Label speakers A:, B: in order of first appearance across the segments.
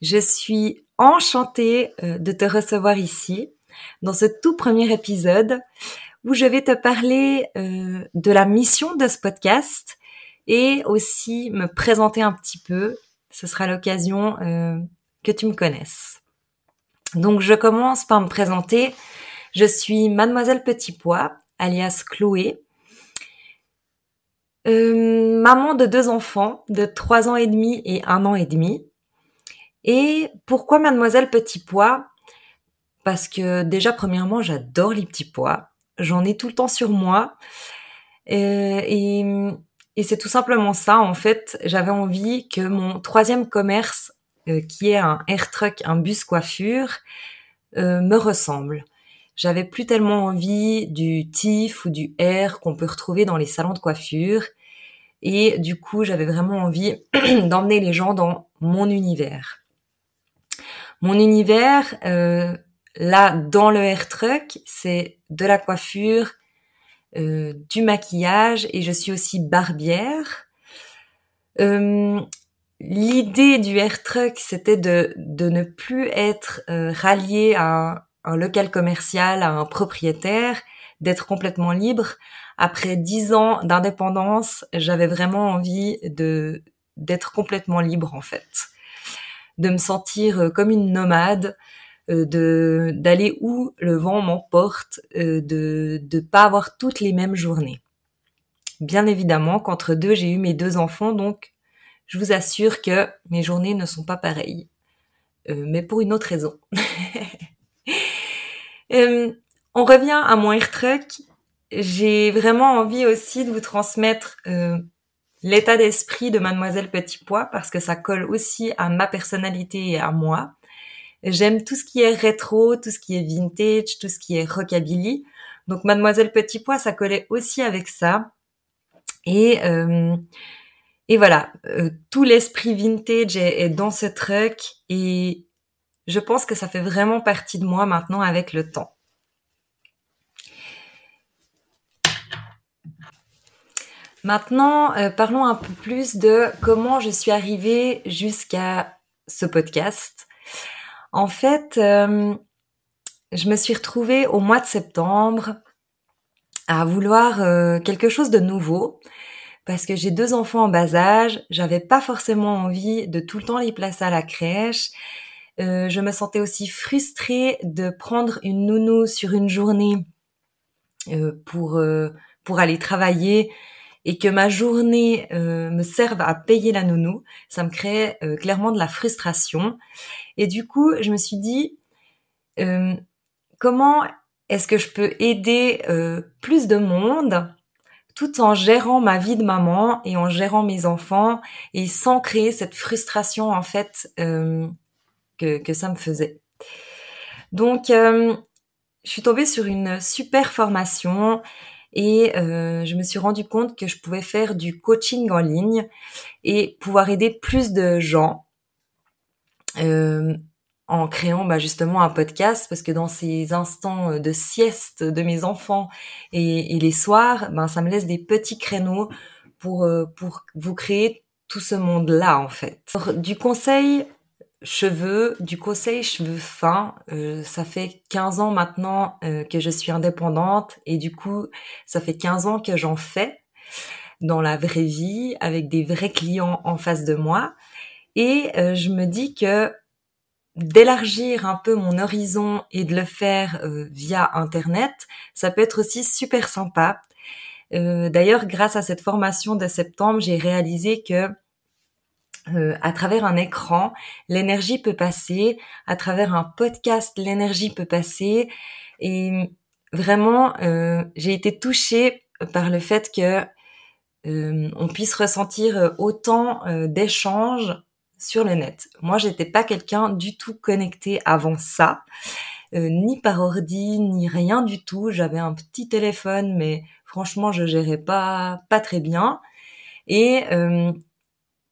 A: Je suis enchantée euh, de te recevoir ici dans ce tout premier épisode où je vais te parler euh, de la mission de ce podcast et aussi me présenter un petit peu. Ce sera l'occasion euh, que tu me connaisses. Donc je commence par me présenter. Je suis mademoiselle Petit Pois, alias Chloé. maman de deux enfants de trois ans et demi et un an et demi. Et pourquoi Mademoiselle Petit Pois? Parce que déjà, premièrement, j'adore les petits pois. J'en ai tout le temps sur moi. Euh, et, et, c'est tout simplement ça. En fait, j'avais envie que mon troisième commerce, euh, qui est un air truck, un bus coiffure, euh, me ressemble. J'avais plus tellement envie du TIF ou du air qu'on peut retrouver dans les salons de coiffure. Et du coup, j'avais vraiment envie d'emmener les gens dans mon univers. Mon univers, euh, là, dans le hair truck, c'est de la coiffure, euh, du maquillage et je suis aussi barbière. Euh, l'idée du hair truck, c'était de, de ne plus être rallié à un, local commercial, à un propriétaire, d'être complètement libre. Après dix ans d'indépendance, j'avais vraiment envie de d'être complètement libre en fait de me sentir euh, comme une nomade, euh, d'aller où le vent m'emporte, euh, de de pas avoir toutes les mêmes journées. Bien évidemment qu'entre deux, j'ai eu mes deux enfants, donc je vous assure que mes journées ne sont pas pareilles, mais pour une autre raison. on revient à mon air truck. J'ai vraiment envie aussi de vous transmettre l'état d'esprit de Mademoiselle Petit Pois parce que ça colle aussi à ma personnalité et à moi. J'aime tout ce qui est rétro, tout ce qui est vintage, tout ce qui est rockabilly. Donc Mademoiselle Petit Pois, ça collait aussi avec ça. Et euh, et voilà, euh, tout l'esprit vintage est, est, dans ce truc et je pense que ça fait vraiment partie de moi maintenant avec le temps. Maintenant, euh, parlons un peu plus de comment je suis arrivée jusqu'à ce podcast. En fait, euh, je me suis retrouvée au mois de septembre à vouloir euh, quelque chose de nouveau parce que j'ai deux enfants en bas âge, j'avais pas forcément envie de tout le temps les placer à la crèche. je me sentais aussi frustrée de prendre une nounou sur une journée pour pour aller travailler et que ma journée euh, me serve à payer la nounou, ça me crée euh, clairement de la frustration. Et du coup, je me suis dit, euh, comment est-ce que je peux aider plus de monde tout en gérant ma vie de maman et en gérant mes enfants et sans créer cette frustration en fait que, que ça me faisait. Donc, je suis tombée sur une super formation et euh, je me suis rendu compte que je pouvais faire du coaching en ligne et pouvoir aider plus de gens euh, en créant bah, justement un podcast parce que dans ces instants de sieste de mes enfants et, les soirs, ben ça me laisse des petits créneaux pour euh, pour vous créer tout ce monde là en fait. du conseil cheveux, du conseil cheveux fins, euh, ça fait 15 ans maintenant euh, que je suis indépendante et du coup, ça fait 15 ans que j'en fais dans la vraie vie avec des vrais clients en face de moi et euh, je me dis que d'élargir un peu mon horizon et de le faire via Internet, ça peut être aussi super sympa. D'ailleurs, grâce à cette formation de septembre, j'ai réalisé que euh, à travers un écran, l'énergie peut passer. À travers un podcast, l'énergie peut passer. Et vraiment, euh, j'ai été touchée par le fait que euh, on puisse ressentir autant d'échanges sur le net. Moi, j'étais pas quelqu'un du tout connecté avant ça, ni par ordi, ni rien du tout. J'avais un petit téléphone, mais franchement, je gérais pas pas très bien. Et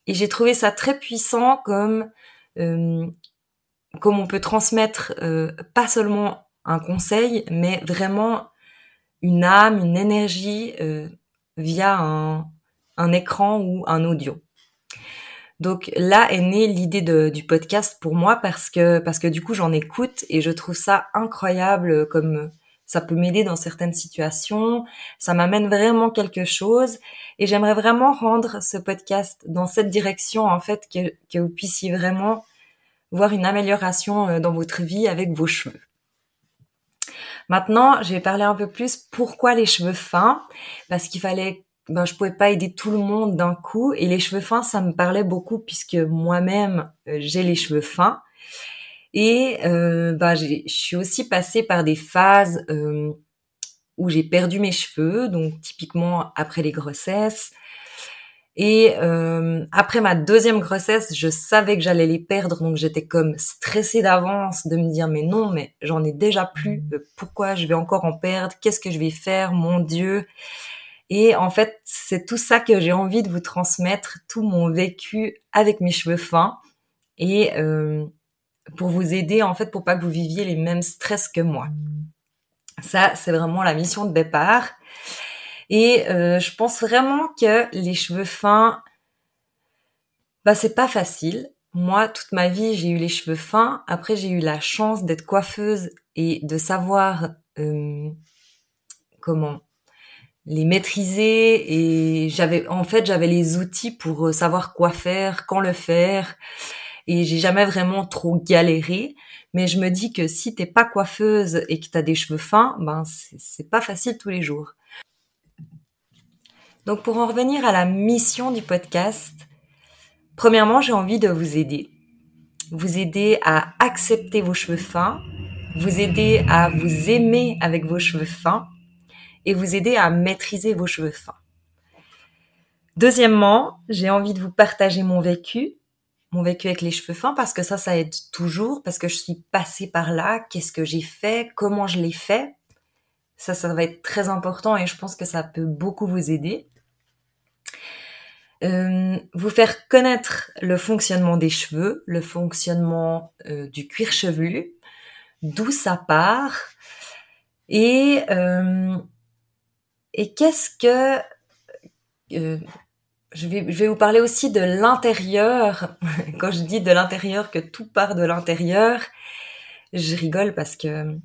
A: et j'ai trouvé ça très puissant comme euh, comme on peut transmettre euh, pas seulement un conseil, mais vraiment une âme, une énergie euh, via un, un, écran ou un audio. Donc là est née l'idée du podcast pour moi parce que parce que du coup j'en écoute et je trouve ça incroyable comme ça peut m'aider dans certaines situations, ça m'amène vraiment quelque chose. Et j'aimerais vraiment rendre ce podcast dans cette direction en fait que, que vous puissiez vraiment voir une amélioration euh, dans votre vie avec vos cheveux. Maintenant, je vais parler un peu plus pourquoi les cheveux fins parce qu'il fallait ben je pouvais pas aider tout le monde d'un coup. Et les cheveux fins ça me parlait beaucoup puisque moi-même euh, j'ai les cheveux fins et euh, bah, je suis aussi passée par des phases euh, où j'ai perdu mes cheveux, donc typiquement après les grossesses. Et euh, après ma deuxième grossesse, je savais que j'allais les perdre, donc j'étais comme stressée d'avance de me dire mais non, mais j'en ai déjà plus. Pourquoi je vais encore en perdre? Qu'est-ce que je vais faire? Mon Dieu Et en fait, c'est tout ça que j'ai envie de vous transmettre, tout mon vécu avec mes cheveux fins. Et euh, pour vous aider en fait pour pas que vous viviez les mêmes stress que moi. Ça, c'est vraiment la mission de départ. Et euh, je pense vraiment que les cheveux fins, bah c'est pas facile. Moi, toute ma vie, j'ai eu les cheveux fins. Après, j'ai eu la chance d'être coiffeuse et de savoir euh, comment les maîtriser. Et j'avais, en fait, j'avais les outils pour savoir quoi faire, quand le faire et j'ai jamais vraiment trop galéré. Mais je me dis que si t'es pas coiffeuse et que t'as des cheveux fins, ben c'est pas facile tous les jours. Donc pour en revenir à la mission du podcast, premièrement j'ai envie de vous aider. Vous aider à accepter vos cheveux fins, vous aider à vous aimer avec vos cheveux fins et vous aider à maîtriser vos cheveux fins. Deuxièmement, j'ai envie de vous partager mon vécu mon vécu avec les cheveux fins parce que ça, ça aide toujours, parce que je suis passée par là, qu'est-ce que j'ai fait, comment je l'ai fait? Ça, ça va être très important et je pense que ça peut beaucoup vous aider. Euh, vous faire connaître le fonctionnement des cheveux, le fonctionnement euh, du cuir chevelu, d'où ça part et euh, et qu'est-ce que je vais, je vais vous parler aussi de l'intérieur. Quand je dis de l'intérieur, que tout part de l'intérieur, je rigole parce que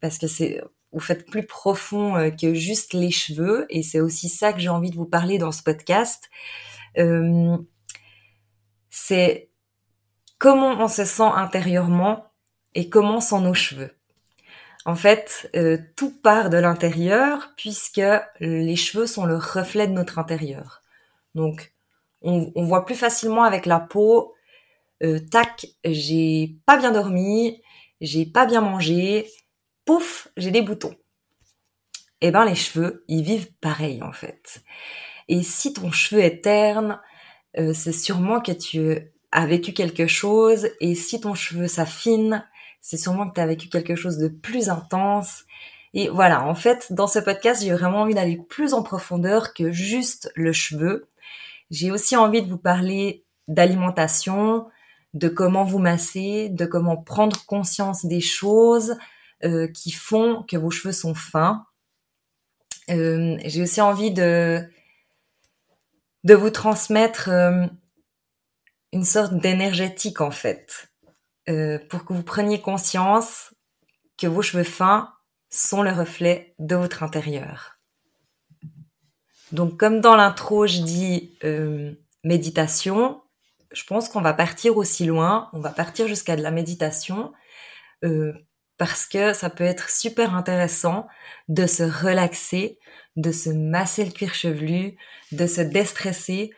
A: parce que c'est vous faites plus profond euh, que juste les cheveux et c'est aussi ça que j'ai envie de vous parler dans ce podcast. Euh, c'est comment on se sent intérieurement et comment sont nos cheveux. En fait, euh, tout part de l'intérieur puisque les cheveux sont le reflet de notre intérieur. Donc, on, voit plus facilement avec la peau, euh, tac, j'ai pas bien dormi, j'ai pas bien mangé, pouf, j'ai des boutons. Eh ben, les cheveux, ils vivent pareil, en fait. Et si ton cheveu est terne, euh, c'est sûrement que tu as vécu quelque chose. Et si ton cheveu s'affine, c'est sûrement que tu as vécu quelque chose de plus intense. Et voilà, en fait, dans ce podcast, j'ai vraiment envie d'aller plus en profondeur que juste le cheveu. J'ai aussi envie de vous parler d'alimentation, de comment vous masser, de comment prendre conscience des choses euh, qui font que vos cheveux sont fins. Euh, j'ai aussi envie de de vous transmettre euh, une sorte d'énergétique en fait, pour que vous preniez conscience que vos cheveux fins sont le reflet de votre intérieur. Donc comme dans l'intro, je dis euh, méditation, je pense qu'on va partir aussi loin, on va partir jusqu'à de la méditation, euh, parce que ça peut être super intéressant de se relaxer, de se masser le cuir chevelu, de se déstresser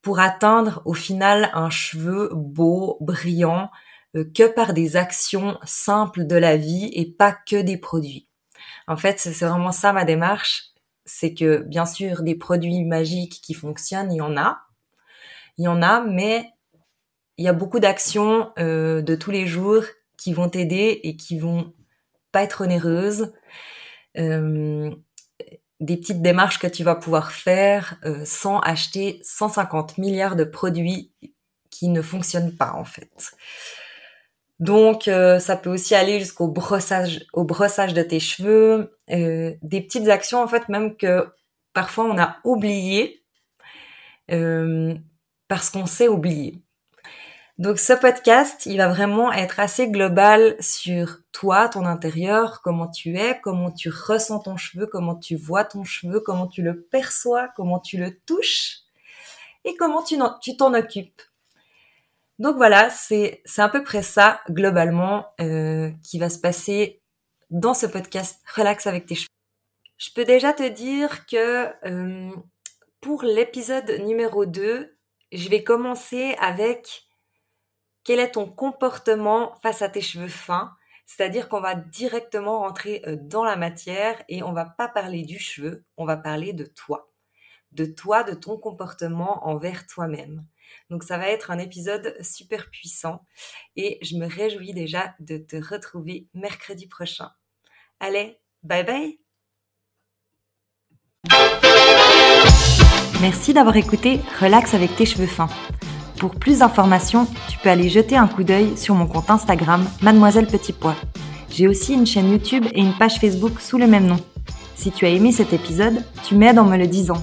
A: pour atteindre au final un cheveu beau, brillant, euh, que par des actions simples de la vie et pas que des produits. En fait, c'est vraiment ça ma démarche, c'est que bien sûr des produits magiques qui fonctionnent, il y en a, il y en a, mais il y a beaucoup d'actions euh, de tous les jours qui vont t'aider et qui vont pas être onéreuses. Euh, des petites démarches que tu vas pouvoir faire euh, sans acheter 150 milliards de produits qui ne fonctionnent pas en fait. Donc euh, ça peut aussi aller jusqu'au brossage, au brossage de tes cheveux, euh, des petites actions en fait même que parfois on a oublié parce qu'on sait oublier. Donc ce podcast, il va vraiment être assez global sur toi, ton intérieur, comment tu es, comment tu ressens ton cheveu, comment tu vois ton cheveu, comment tu le perçois, comment tu le touches et comment tu t'en occupes. Donc voilà, c'est à peu près ça globalement euh, qui va se passer dans ce podcast Relax avec tes cheveux. Je peux déjà te dire que euh, pour l'épisode numéro 2, je vais commencer avec quel est ton comportement face à tes cheveux fins C'est-à-dire qu'on va directement rentrer euh, dans la matière et on va pas parler du cheveu, on va parler de toi. De toi, de ton comportement envers toi-même. Donc ça va être un épisode super puissant et je me réjouis déjà de te retrouver mercredi prochain. Allez, bye bye Merci d'avoir écouté Relax avec tes cheveux fins. Pour plus d'informations, tu peux aller jeter un coup d'œil sur mon compte Instagram Mademoiselle Petit Pois. J'ai aussi une chaîne YouTube et une page Facebook sous le même nom. Si tu as aimé cet épisode, tu m'aides en me le disant.